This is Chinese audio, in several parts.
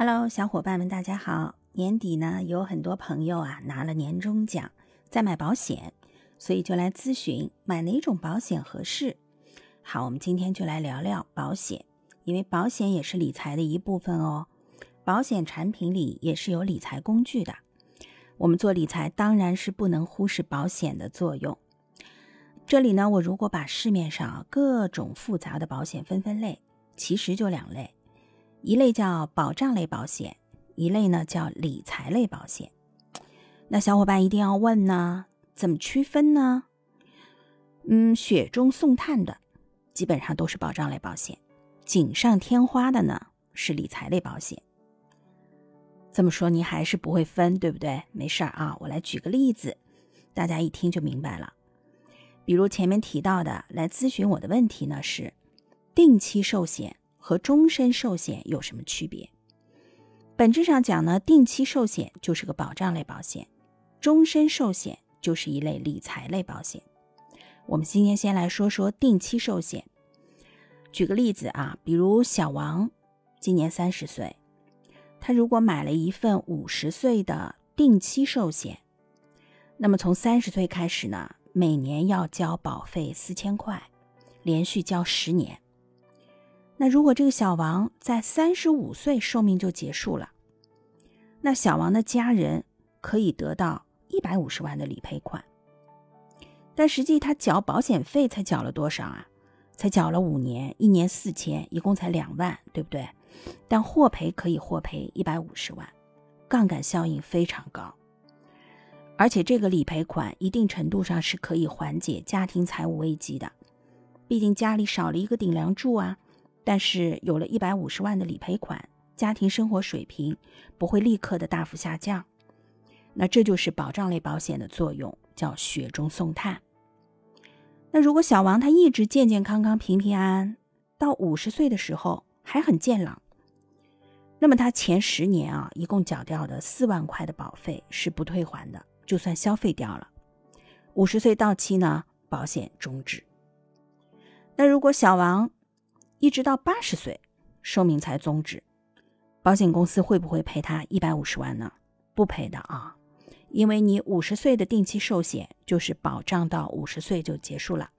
Hello，小伙伴们，大家好！年底呢，有很多朋友啊拿了年终奖，在买保险，所以就来咨询买哪种保险合适。好，我们今天就来聊聊保险，因为保险也是理财的一部分哦。保险产品里也是有理财工具的，我们做理财当然是不能忽视保险的作用。这里呢，我如果把市面上各种复杂的保险分分类，其实就两类。一类叫保障类保险，一类呢叫理财类保险。那小伙伴一定要问呢，怎么区分呢？嗯，雪中送炭的基本上都是保障类保险，锦上添花的呢是理财类保险。这么说你还是不会分，对不对？没事儿啊，我来举个例子，大家一听就明白了。比如前面提到的，来咨询我的问题呢是定期寿险。和终身寿险有什么区别？本质上讲呢，定期寿险就是个保障类保险，终身寿险就是一类理财类保险。我们今天先来说说定期寿险。举个例子啊，比如小王今年三十岁，他如果买了一份五十岁的定期寿险，那么从三十岁开始呢，每年要交保费四千块，连续交十年。那如果这个小王在三十五岁寿命就结束了，那小王的家人可以得到一百五十万的理赔款。但实际他缴保险费才缴了多少啊？才缴了五年，一年四千，一共才两万，对不对？但获赔可以获赔一百五十万，杠杆效应非常高。而且这个理赔款一定程度上是可以缓解家庭财务危机的，毕竟家里少了一个顶梁柱啊。但是有了一百五十万的理赔款，家庭生活水平不会立刻的大幅下降。那这就是保障类保险的作用，叫雪中送炭。那如果小王他一直健健康康、平平安安，到五十岁的时候还很健朗，那么他前十年啊，一共缴掉的四万块的保费是不退还的，就算消费掉了。五十岁到期呢，保险终止。那如果小王，一直到八十岁，寿命才终止，保险公司会不会赔他一百五十万呢？不赔的啊，因为你五十岁的定期寿险就是保障到五十岁就结束了。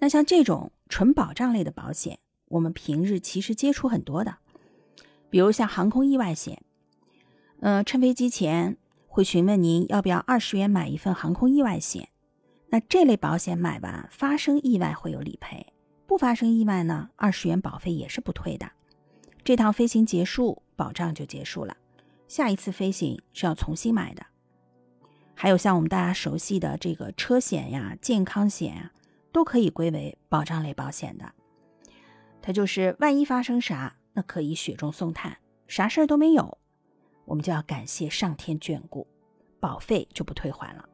那像这种纯保障类的保险，我们平日其实接触很多的，比如像航空意外险，呃，乘飞机前会询问您要不要二十元买一份航空意外险，那这类保险买完发生意外会有理赔。发生意外呢，二十元保费也是不退的。这趟飞行结束，保障就结束了，下一次飞行是要重新买的。还有像我们大家熟悉的这个车险呀、健康险啊，都可以归为保障类保险的。它就是万一发生啥，那可以雪中送炭，啥事儿都没有，我们就要感谢上天眷顾，保费就不退还了。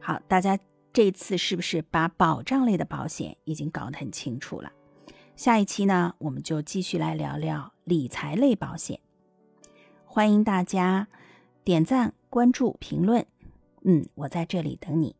好，大家。这次是不是把保障类的保险已经搞得很清楚了？下一期呢，我们就继续来聊聊理财类保险。欢迎大家点赞、关注、评论，嗯，我在这里等你。